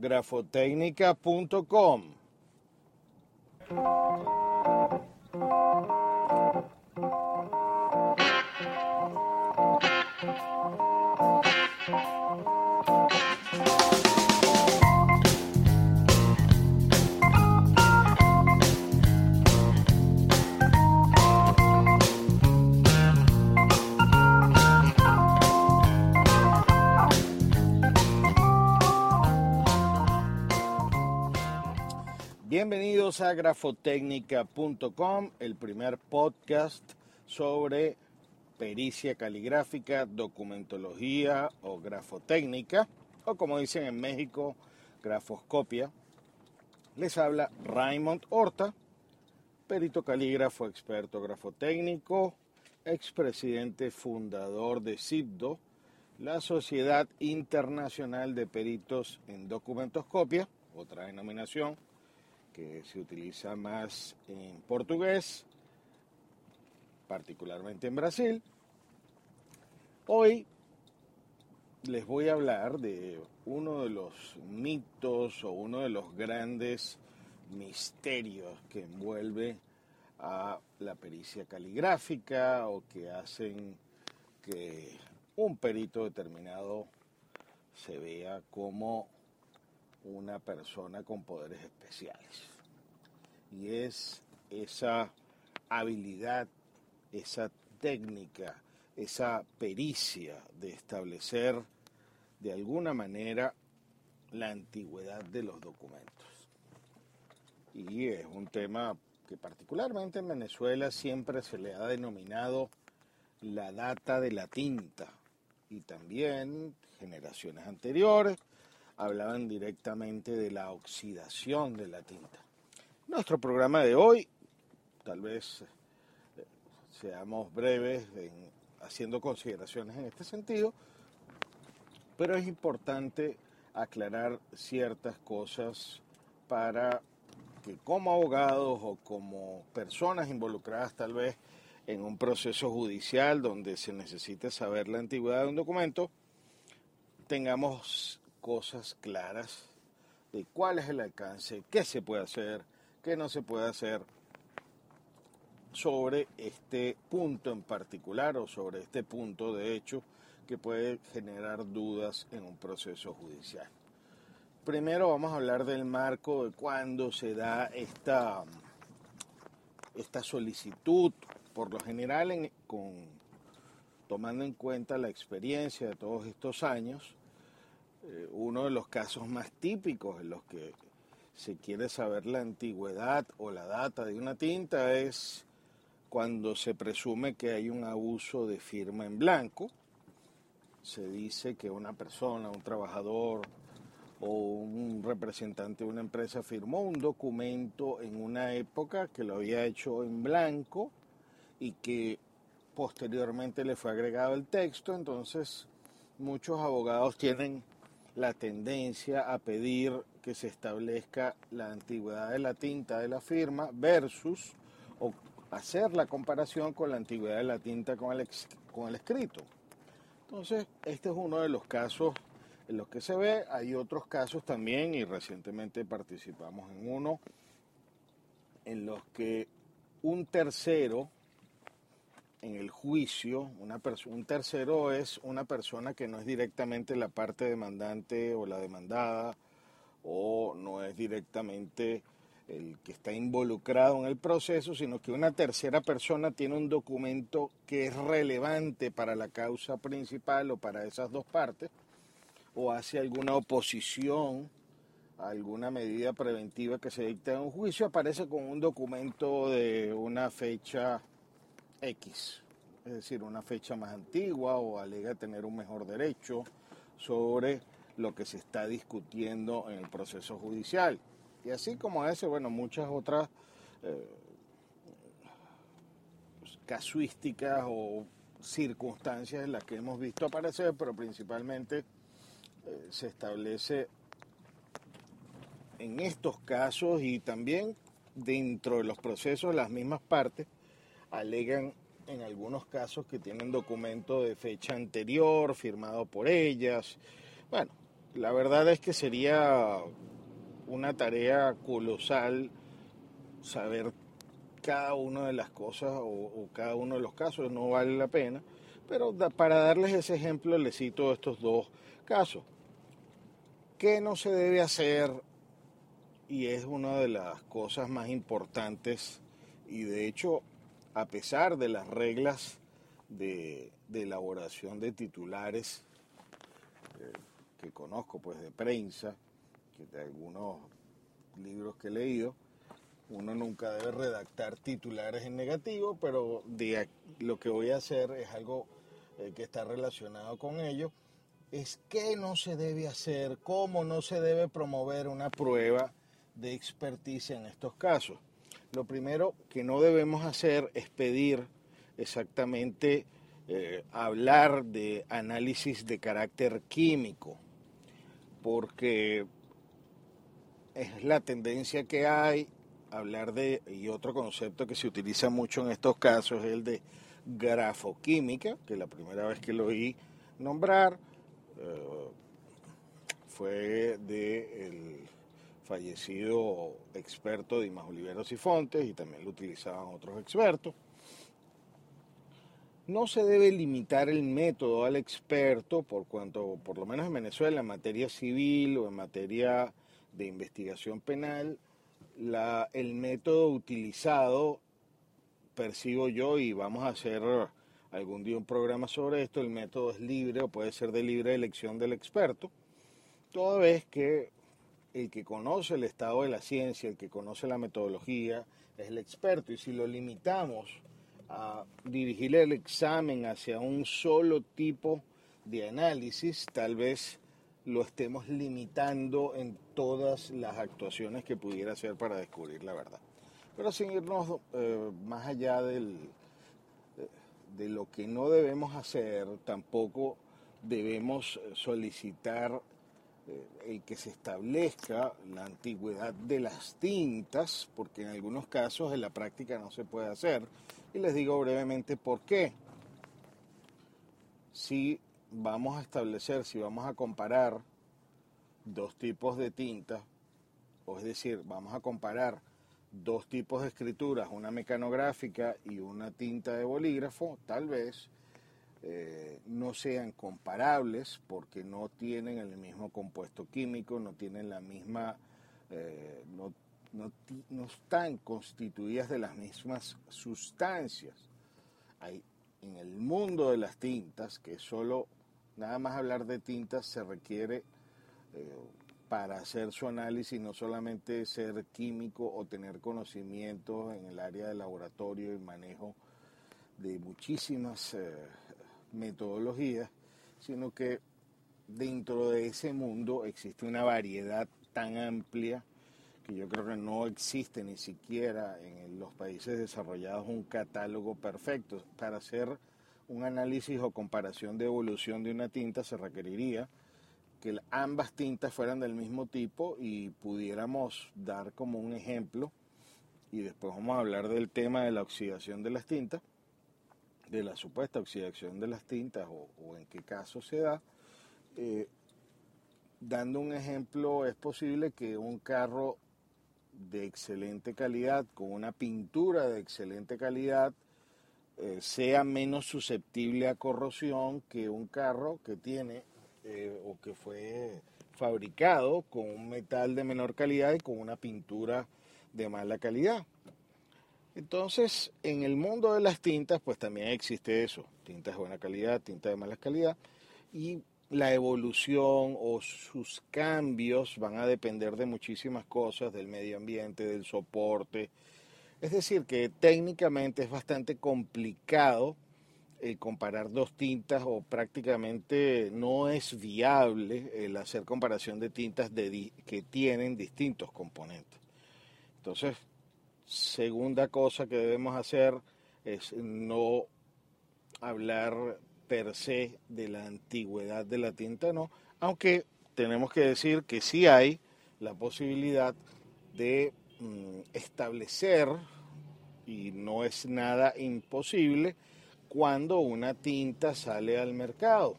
grafotecnica.com. Bienvenidos a grafotecnica.com, el primer podcast sobre pericia caligráfica, documentología o grafotécnica, o como dicen en México, grafoscopia. Les habla Raymond Horta, perito calígrafo, experto grafotécnico, expresidente fundador de CIPDO, la Sociedad Internacional de Peritos en Documentoscopia, otra denominación que se utiliza más en portugués, particularmente en Brasil. Hoy les voy a hablar de uno de los mitos o uno de los grandes misterios que envuelve a la pericia caligráfica o que hacen que un perito determinado se vea como una persona con poderes especiales. Y es esa habilidad, esa técnica, esa pericia de establecer de alguna manera la antigüedad de los documentos. Y es un tema que particularmente en Venezuela siempre se le ha denominado la data de la tinta y también generaciones anteriores hablaban directamente de la oxidación de la tinta. Nuestro programa de hoy, tal vez eh, seamos breves en, haciendo consideraciones en este sentido, pero es importante aclarar ciertas cosas para que como abogados o como personas involucradas tal vez en un proceso judicial donde se necesite saber la antigüedad de un documento, tengamos cosas claras de cuál es el alcance, qué se puede hacer, qué no se puede hacer sobre este punto en particular o sobre este punto de hecho que puede generar dudas en un proceso judicial. Primero vamos a hablar del marco de cuándo se da esta, esta solicitud, por lo general con, tomando en cuenta la experiencia de todos estos años, eh, uno de los casos más típicos en los que se quiere saber la antigüedad o la data de una tinta es cuando se presume que hay un abuso de firma en blanco. Se dice que una persona, un trabajador o un representante de una empresa firmó un documento en una época que lo había hecho en blanco y que posteriormente le fue agregado el texto, entonces muchos abogados tienen la tendencia a pedir que se establezca la antigüedad de la tinta de la firma versus o hacer la comparación con la antigüedad de la tinta con el, con el escrito. Entonces, este es uno de los casos en los que se ve. Hay otros casos también y recientemente participamos en uno en los que un tercero en el juicio, una un tercero es una persona que no es directamente la parte demandante o la demandada, o no es directamente el que está involucrado en el proceso, sino que una tercera persona tiene un documento que es relevante para la causa principal o para esas dos partes, o hace alguna oposición a alguna medida preventiva que se dicta en un juicio, aparece con un documento de una fecha X, es decir, una fecha más antigua o alega tener un mejor derecho sobre lo que se está discutiendo en el proceso judicial. Y así como ese, bueno, muchas otras eh, casuísticas o circunstancias en las que hemos visto aparecer, pero principalmente eh, se establece en estos casos y también dentro de los procesos las mismas partes alegan en algunos casos que tienen documento de fecha anterior firmado por ellas. Bueno, la verdad es que sería una tarea colosal saber cada una de las cosas o, cada uno de los casos, no vale la pena, pero para darles ese ejemplo les cito estos dos casos. ¿Qué no se debe hacer? Y es una de las cosas más importantes y de hecho, a pesar de las reglas de, elaboración de titulares eh, que conozco pues de prensa, de algunos libros que he leído, uno nunca debe redactar titulares en negativo, pero de, lo que voy a hacer es algo eh, que está relacionado con ello, es qué no se debe hacer, cómo no se debe promover una prueba de experticia en estos casos. Lo primero que no debemos hacer es pedir exactamente eh, hablar de análisis de carácter químico, porque es la tendencia que hay hablar de, y otro concepto que se utiliza mucho en estos casos es el de grafoquímica, que la primera vez que lo oí nombrar eh, fue de el fallecido experto Dimas Oliveros y Fontes, y también lo utilizaban otros expertos. No se debe limitar el método al experto, por cuanto, por lo menos en Venezuela, en materia civil o en materia de investigación penal, el método utilizado, percibo yo, y vamos a hacer algún día un programa sobre esto, el método es libre o puede ser de libre elección del experto, toda vez que el que conoce el estado de la ciencia, el que conoce la metodología, es el experto, y si lo limitamos a dirigir el examen hacia un solo tipo de análisis, tal vez lo estemos limitando en todas las actuaciones que pudiera hacer para descubrir la verdad. Pero sin irnos eh, más allá del, de lo que no debemos hacer, tampoco debemos solicitar eh, el que se establezca la antigüedad de las tintas, porque en algunos casos en la práctica no se puede hacer. Y les digo brevemente por qué. Si vamos a establecer, si vamos a comparar dos tipos de tinta, o es decir, vamos a comparar dos tipos de escrituras, una mecanográfica y una tinta de bolígrafo, tal vez eh, no sean comparables porque no tienen el mismo compuesto químico, no tienen la misma, eh, no, no, están constituidas de las mismas sustancias. Hay, en el mundo de las tintas, que solo Nada más hablar de tintas se requiere eh, para hacer su análisis no solamente ser químico o tener conocimientos en el área de laboratorio y manejo de muchísimas metodologías, sino que dentro de ese mundo existe una variedad tan amplia que yo creo que no existe ni siquiera en los países desarrollados un catálogo perfecto. Para hacer un análisis o comparación de evolución de una tinta se requeriría que ambas tintas fueran del mismo tipo y pudiéramos dar como un ejemplo, y después vamos a hablar del tema de la oxidación de las tintas, de la supuesta oxidación de las tintas o, en qué caso se da. Eh, dando un ejemplo, es posible que un carro de excelente calidad, con una pintura de excelente calidad, eh, sea menos susceptible a corrosión que un carro que tiene eh, o que fue fabricado con un metal de menor calidad y con una pintura de mala calidad. Entonces, en el mundo de las tintas, pues también existe eso, tintas de buena calidad, tintas de mala calidad, y la evolución o sus cambios van a depender de muchísimas cosas, del medio ambiente, del soporte. Es decir, que técnicamente es bastante complicado eh, comparar dos tintas o prácticamente no es viable el hacer comparación de tintas que tienen distintos componentes. Entonces, segunda cosa que debemos hacer es no hablar per se de la antigüedad de la tinta, no, aunque tenemos que decir que sí hay la posibilidad de mm, establecer, y no es nada imposible, cuando una tinta sale al mercado.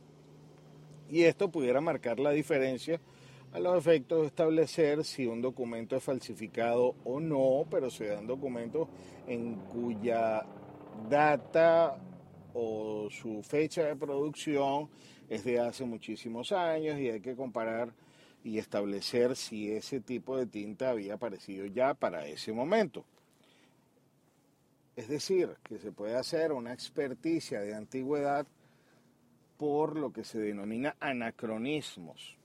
Y esto pudiera marcar la diferencia a los efectos de establecer si un documento es falsificado o no, pero se dan documentos en cuya data o su fecha de producción es de hace muchísimos años y hay que comparar y establecer si ese tipo de tinta había aparecido ya para ese momento. Es decir, que se puede hacer una experticia de antigüedad por lo que se denomina anacronismos.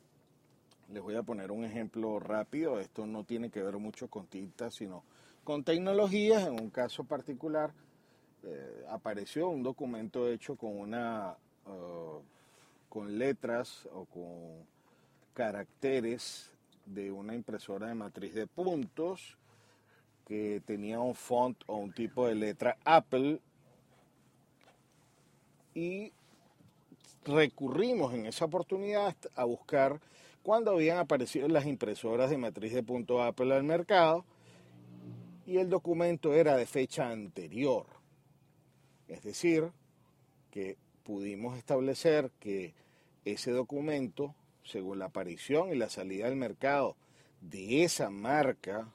Les voy a poner un ejemplo rápido. Esto no tiene que ver mucho con tintas, sino con tecnologías. En un caso particular, eh, apareció un documento hecho con una uh, con letras o con caracteres de una impresora de matriz de puntos que tenía un font o un tipo de letra Apple y recurrimos en esa oportunidad a buscar cuándo habían aparecido las impresoras de matriz de punto Apple al mercado y el documento era de fecha anterior. Es decir, que pudimos establecer que ese documento, según la aparición y la salida al mercado de esa marca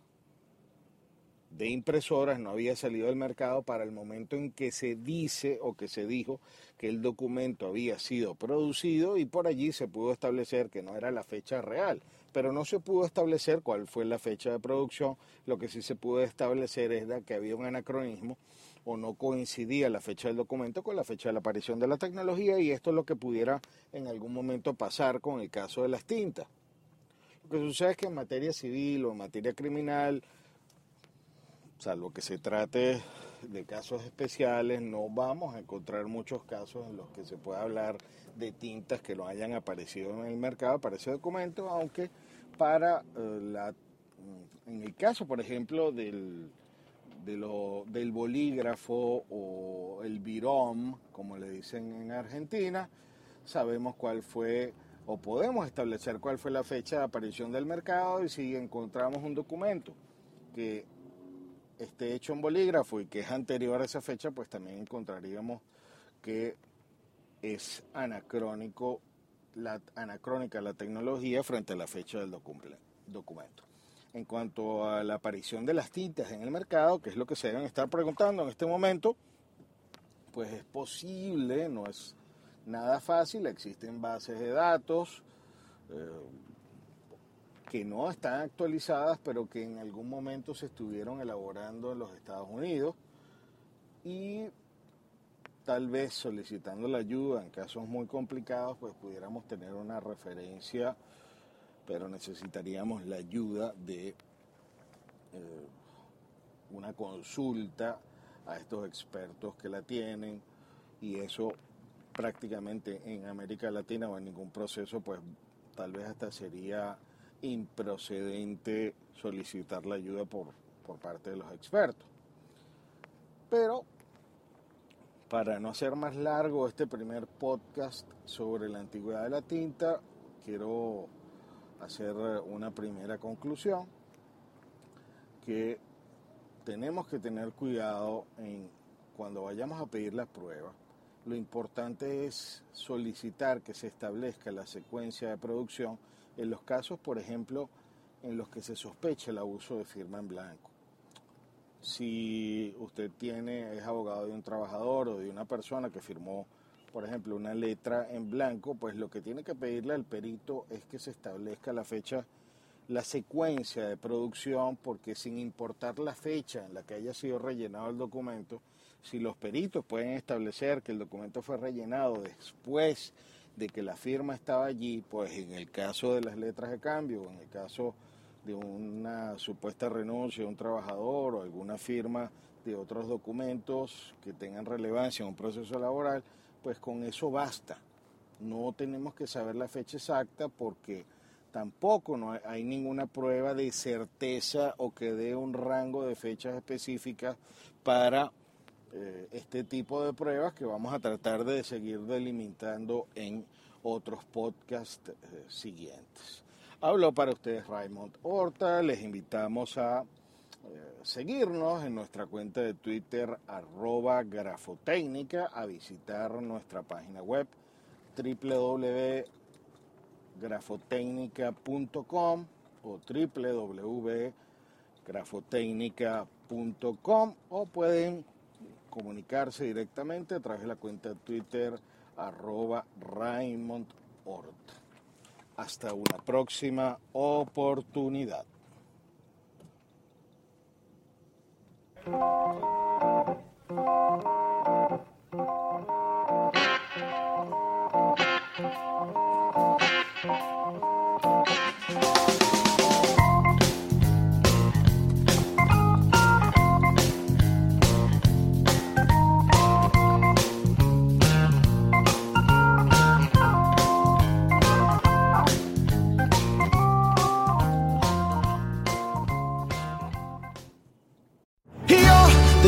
de impresoras, no había salido al mercado para el momento en que se dice o que se dijo que el documento había sido producido y por allí se pudo establecer que no era la fecha real, pero no se pudo establecer cuál fue la fecha de producción, lo que sí se pudo establecer es que había un anacronismo o no coincidía la fecha del documento con la fecha de la aparición de la tecnología y esto es lo que pudiera en algún momento pasar con el caso de las tintas. Lo que sucede es que en materia civil o en materia criminal, salvo que se trate de casos especiales, no vamos a encontrar muchos casos en los que se pueda hablar de tintas que no hayan aparecido en el mercado para ese documento, aunque para eh, la, en el caso, por ejemplo, del, del bolígrafo o el virón, como le dicen en Argentina, sabemos cuál fue o podemos establecer cuál fue la fecha de aparición del mercado y si encontramos un documento que esté hecho en bolígrafo y que es anterior a esa fecha, pues también encontraríamos que es anacrónico, la, anacrónica la tecnología frente a la fecha del documento. En cuanto a la aparición de las tintas en el mercado, que es lo que se deben estar preguntando en este momento, pues es posible, no es nada fácil, existen bases de datos eh, que no están actualizadas, pero que en algún momento se estuvieron elaborando en los Estados Unidos y tal vez solicitando la ayuda en casos muy complicados, pues pudiéramos tener una referencia pero necesitaríamos la ayuda de eh, una consulta a estos expertos que la tienen y eso prácticamente en América Latina o en ningún proceso pues tal vez hasta sería improcedente solicitar la ayuda por, por parte de los expertos. Pero para no hacer más largo este primer podcast sobre la antigüedad de la tinta, quiero hacer una primera conclusión, que tenemos que tener cuidado en cuando vayamos a pedir la prueba. Lo importante es solicitar que se establezca la secuencia de producción en los casos, por ejemplo, en los que se sospecha el abuso de firma en blanco. si usted tiene, es abogado de un trabajador o de una persona que firmó, por ejemplo, una letra en blanco, pues lo que tiene que pedirle al perito es que se establezca la fecha, la secuencia de producción, porque sin importar la fecha en la que haya sido rellenado el documento, si los peritos pueden establecer que el documento fue rellenado después de que la firma estaba allí, pues en el caso de las letras de cambio, en el caso de una supuesta renuncia de un trabajador o alguna firma de otros documentos que tengan relevancia en un proceso laboral, pues con eso basta. No tenemos que saber la fecha exacta porque tampoco no hay, ninguna prueba de certeza o que dé un rango de fechas específicas para eh, este tipo de pruebas que vamos a tratar de seguir delimitando en otros podcasts eh, siguientes. Hablo para ustedes Raymond Horta, les invitamos a eh, seguirnos en nuestra cuenta de Twitter arroba grafotécnica, a visitar nuestra página web www.grafotecnica.com o www.grafotecnica.com o pueden comunicarse directamente a través de la cuenta de Twitter arroba Raymond Horta. Hasta una próxima oportunidad.